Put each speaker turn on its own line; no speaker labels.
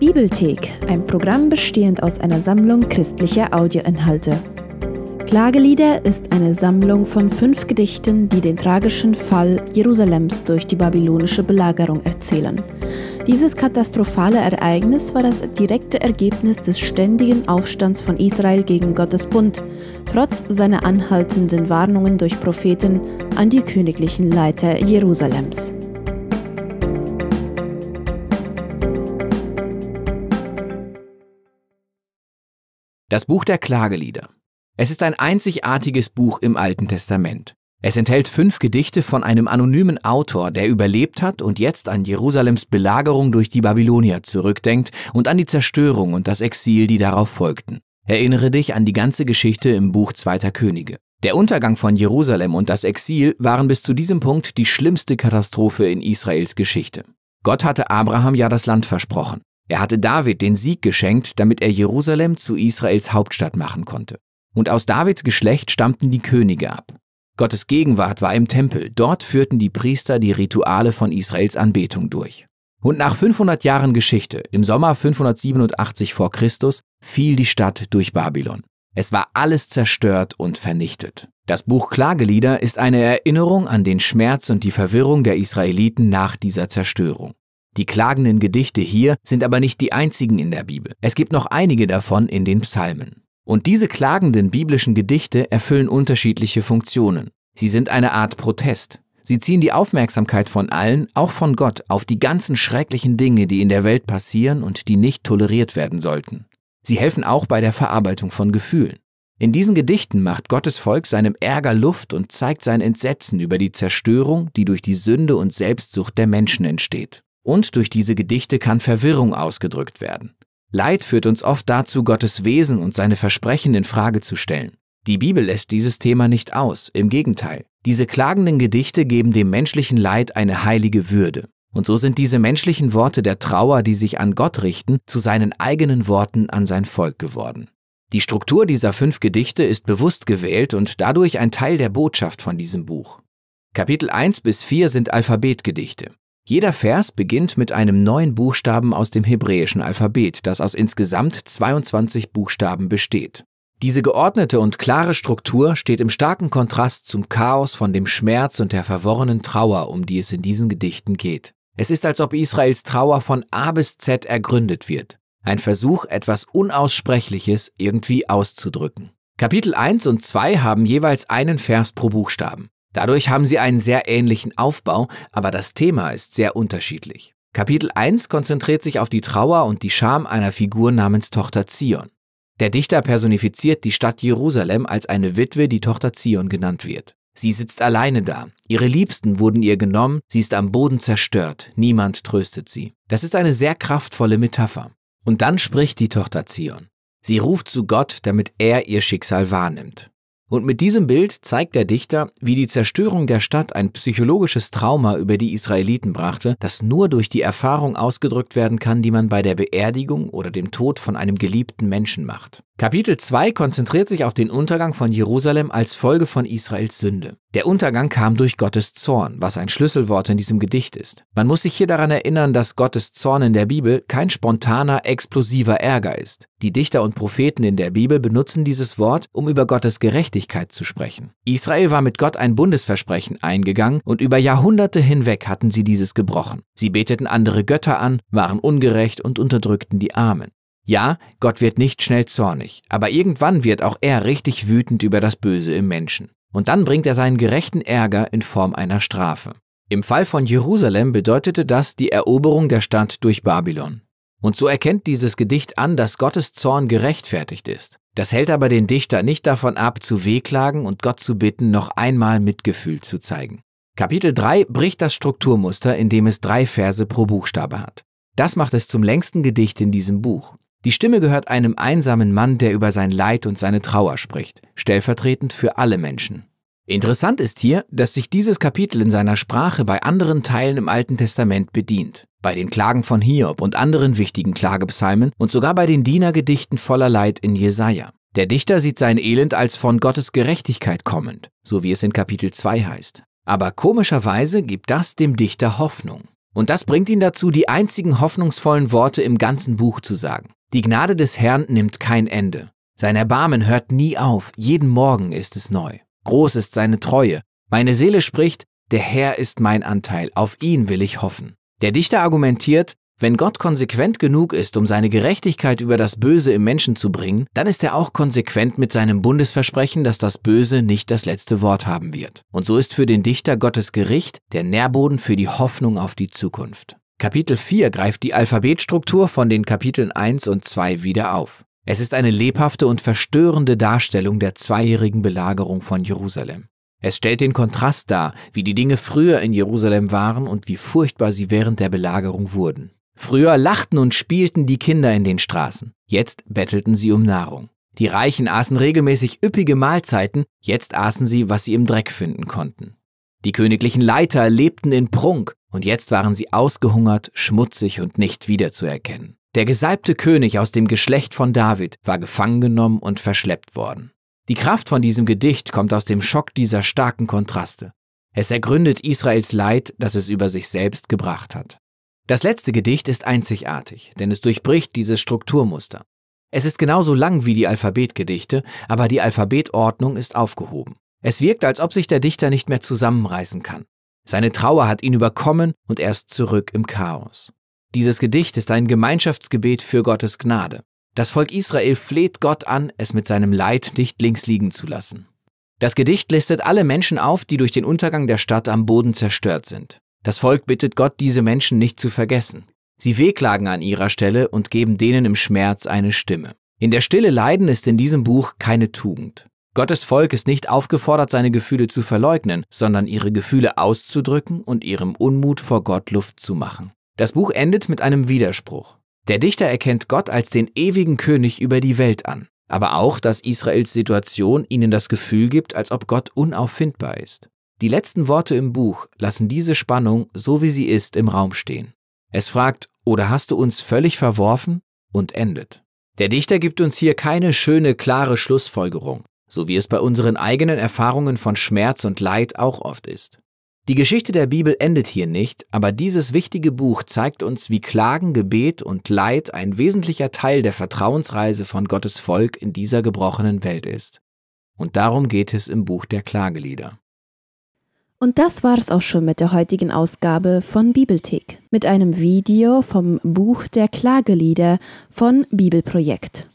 Bibelthek, ein Programm bestehend aus einer Sammlung christlicher Audioinhalte. Klagelieder ist eine Sammlung von fünf Gedichten, die den tragischen Fall Jerusalems durch die babylonische Belagerung erzählen. Dieses katastrophale Ereignis war das direkte Ergebnis des ständigen Aufstands von Israel gegen Gottes Bund, trotz seiner anhaltenden Warnungen durch Propheten an die königlichen Leiter Jerusalems.
Das Buch der Klagelieder. Es ist ein einzigartiges Buch im Alten Testament. Es enthält fünf Gedichte von einem anonymen Autor, der überlebt hat und jetzt an Jerusalems Belagerung durch die Babylonier zurückdenkt und an die Zerstörung und das Exil, die darauf folgten. Erinnere dich an die ganze Geschichte im Buch Zweiter Könige. Der Untergang von Jerusalem und das Exil waren bis zu diesem Punkt die schlimmste Katastrophe in Israels Geschichte. Gott hatte Abraham ja das Land versprochen. Er hatte David den Sieg geschenkt, damit er Jerusalem zu Israels Hauptstadt machen konnte. Und aus Davids Geschlecht stammten die Könige ab. Gottes Gegenwart war im Tempel, dort führten die Priester die Rituale von Israels Anbetung durch. Und nach 500 Jahren Geschichte, im Sommer 587 vor Christus, fiel die Stadt durch Babylon. Es war alles zerstört und vernichtet. Das Buch Klagelieder ist eine Erinnerung an den Schmerz und die Verwirrung der Israeliten nach dieser Zerstörung. Die klagenden Gedichte hier sind aber nicht die einzigen in der Bibel. Es gibt noch einige davon in den Psalmen. Und diese klagenden biblischen Gedichte erfüllen unterschiedliche Funktionen. Sie sind eine Art Protest. Sie ziehen die Aufmerksamkeit von allen, auch von Gott, auf die ganzen schrecklichen Dinge, die in der Welt passieren und die nicht toleriert werden sollten. Sie helfen auch bei der Verarbeitung von Gefühlen. In diesen Gedichten macht Gottes Volk seinem Ärger Luft und zeigt sein Entsetzen über die Zerstörung, die durch die Sünde und Selbstsucht der Menschen entsteht. Und durch diese Gedichte kann Verwirrung ausgedrückt werden. Leid führt uns oft dazu, Gottes Wesen und seine Versprechen in Frage zu stellen. Die Bibel lässt dieses Thema nicht aus, im Gegenteil. Diese klagenden Gedichte geben dem menschlichen Leid eine heilige Würde. Und so sind diese menschlichen Worte der Trauer, die sich an Gott richten, zu seinen eigenen Worten an sein Volk geworden. Die Struktur dieser fünf Gedichte ist bewusst gewählt und dadurch ein Teil der Botschaft von diesem Buch. Kapitel 1 bis 4 sind Alphabetgedichte. Jeder Vers beginnt mit einem neuen Buchstaben aus dem hebräischen Alphabet, das aus insgesamt 22 Buchstaben besteht. Diese geordnete und klare Struktur steht im starken Kontrast zum Chaos von dem Schmerz und der verworrenen Trauer, um die es in diesen Gedichten geht. Es ist, als ob Israels Trauer von A bis Z ergründet wird. Ein Versuch, etwas Unaussprechliches irgendwie auszudrücken. Kapitel 1 und 2 haben jeweils einen Vers pro Buchstaben. Dadurch haben sie einen sehr ähnlichen Aufbau, aber das Thema ist sehr unterschiedlich. Kapitel 1 konzentriert sich auf die Trauer und die Scham einer Figur namens Tochter Zion. Der Dichter personifiziert die Stadt Jerusalem als eine Witwe, die Tochter Zion genannt wird. Sie sitzt alleine da. Ihre Liebsten wurden ihr genommen, sie ist am Boden zerstört, niemand tröstet sie. Das ist eine sehr kraftvolle Metapher. Und dann spricht die Tochter Zion. Sie ruft zu Gott, damit er ihr Schicksal wahrnimmt. Und mit diesem Bild zeigt der Dichter, wie die Zerstörung der Stadt ein psychologisches Trauma über die Israeliten brachte, das nur durch die Erfahrung ausgedrückt werden kann, die man bei der Beerdigung oder dem Tod von einem geliebten Menschen macht. Kapitel 2 konzentriert sich auf den Untergang von Jerusalem als Folge von Israels Sünde. Der Untergang kam durch Gottes Zorn, was ein Schlüsselwort in diesem Gedicht ist. Man muss sich hier daran erinnern, dass Gottes Zorn in der Bibel kein spontaner, explosiver Ärger ist. Die Dichter und Propheten in der Bibel benutzen dieses Wort, um über Gottes Gerechtigkeit zu sprechen. Israel war mit Gott ein Bundesversprechen eingegangen und über Jahrhunderte hinweg hatten sie dieses gebrochen. Sie beteten andere Götter an, waren ungerecht und unterdrückten die Armen. Ja, Gott wird nicht schnell zornig, aber irgendwann wird auch er richtig wütend über das Böse im Menschen. Und dann bringt er seinen gerechten Ärger in Form einer Strafe. Im Fall von Jerusalem bedeutete das die Eroberung der Stadt durch Babylon. Und so erkennt dieses Gedicht an, dass Gottes Zorn gerechtfertigt ist. Das hält aber den Dichter nicht davon ab, zu wehklagen und Gott zu bitten, noch einmal Mitgefühl zu zeigen. Kapitel 3 bricht das Strukturmuster, indem es drei Verse pro Buchstabe hat. Das macht es zum längsten Gedicht in diesem Buch. Die Stimme gehört einem einsamen Mann, der über sein Leid und seine Trauer spricht, stellvertretend für alle Menschen. Interessant ist hier, dass sich dieses Kapitel in seiner Sprache bei anderen Teilen im Alten Testament bedient. Bei den Klagen von Hiob und anderen wichtigen Klagepsalmen und sogar bei den Dienergedichten voller Leid in Jesaja. Der Dichter sieht sein Elend als von Gottes Gerechtigkeit kommend, so wie es in Kapitel 2 heißt. Aber komischerweise gibt das dem Dichter Hoffnung. Und das bringt ihn dazu, die einzigen hoffnungsvollen Worte im ganzen Buch zu sagen. Die Gnade des Herrn nimmt kein Ende. Sein Erbarmen hört nie auf, jeden Morgen ist es neu. Groß ist seine Treue. Meine Seele spricht, der Herr ist mein Anteil, auf ihn will ich hoffen. Der Dichter argumentiert, wenn Gott konsequent genug ist, um seine Gerechtigkeit über das Böse im Menschen zu bringen, dann ist er auch konsequent mit seinem Bundesversprechen, dass das Böse nicht das letzte Wort haben wird. Und so ist für den Dichter Gottes Gericht der Nährboden für die Hoffnung auf die Zukunft. Kapitel 4 greift die Alphabetstruktur von den Kapiteln 1 und 2 wieder auf. Es ist eine lebhafte und verstörende Darstellung der zweijährigen Belagerung von Jerusalem. Es stellt den Kontrast dar, wie die Dinge früher in Jerusalem waren und wie furchtbar sie während der Belagerung wurden. Früher lachten und spielten die Kinder in den Straßen, jetzt bettelten sie um Nahrung. Die Reichen aßen regelmäßig üppige Mahlzeiten, jetzt aßen sie, was sie im Dreck finden konnten. Die königlichen Leiter lebten in Prunk, und jetzt waren sie ausgehungert, schmutzig und nicht wiederzuerkennen. Der gesalbte König aus dem Geschlecht von David war gefangen genommen und verschleppt worden. Die Kraft von diesem Gedicht kommt aus dem Schock dieser starken Kontraste. Es ergründet Israels Leid, das es über sich selbst gebracht hat. Das letzte Gedicht ist einzigartig, denn es durchbricht dieses Strukturmuster. Es ist genauso lang wie die Alphabetgedichte, aber die Alphabetordnung ist aufgehoben. Es wirkt, als ob sich der Dichter nicht mehr zusammenreißen kann. Seine Trauer hat ihn überkommen und er ist zurück im Chaos. Dieses Gedicht ist ein Gemeinschaftsgebet für Gottes Gnade. Das Volk Israel fleht Gott an, es mit seinem Leid nicht links liegen zu lassen. Das Gedicht listet alle Menschen auf, die durch den Untergang der Stadt am Boden zerstört sind. Das Volk bittet Gott, diese Menschen nicht zu vergessen. Sie wehklagen an ihrer Stelle und geben denen im Schmerz eine Stimme. In der Stille Leiden ist in diesem Buch keine Tugend. Gottes Volk ist nicht aufgefordert, seine Gefühle zu verleugnen, sondern ihre Gefühle auszudrücken und ihrem Unmut vor Gott Luft zu machen. Das Buch endet mit einem Widerspruch. Der Dichter erkennt Gott als den ewigen König über die Welt an, aber auch, dass Israels Situation ihnen das Gefühl gibt, als ob Gott unauffindbar ist. Die letzten Worte im Buch lassen diese Spannung, so wie sie ist, im Raum stehen. Es fragt, oder hast du uns völlig verworfen? und endet. Der Dichter gibt uns hier keine schöne, klare Schlussfolgerung, so wie es bei unseren eigenen Erfahrungen von Schmerz und Leid auch oft ist. Die Geschichte der Bibel endet hier nicht, aber dieses wichtige Buch zeigt uns, wie Klagen, Gebet und Leid ein wesentlicher Teil der Vertrauensreise von Gottes Volk in dieser gebrochenen Welt ist. Und darum geht es im Buch der Klagelieder.
Und das war es auch schon mit der heutigen Ausgabe von Bibelthek mit einem Video vom Buch der Klagelieder von Bibelprojekt.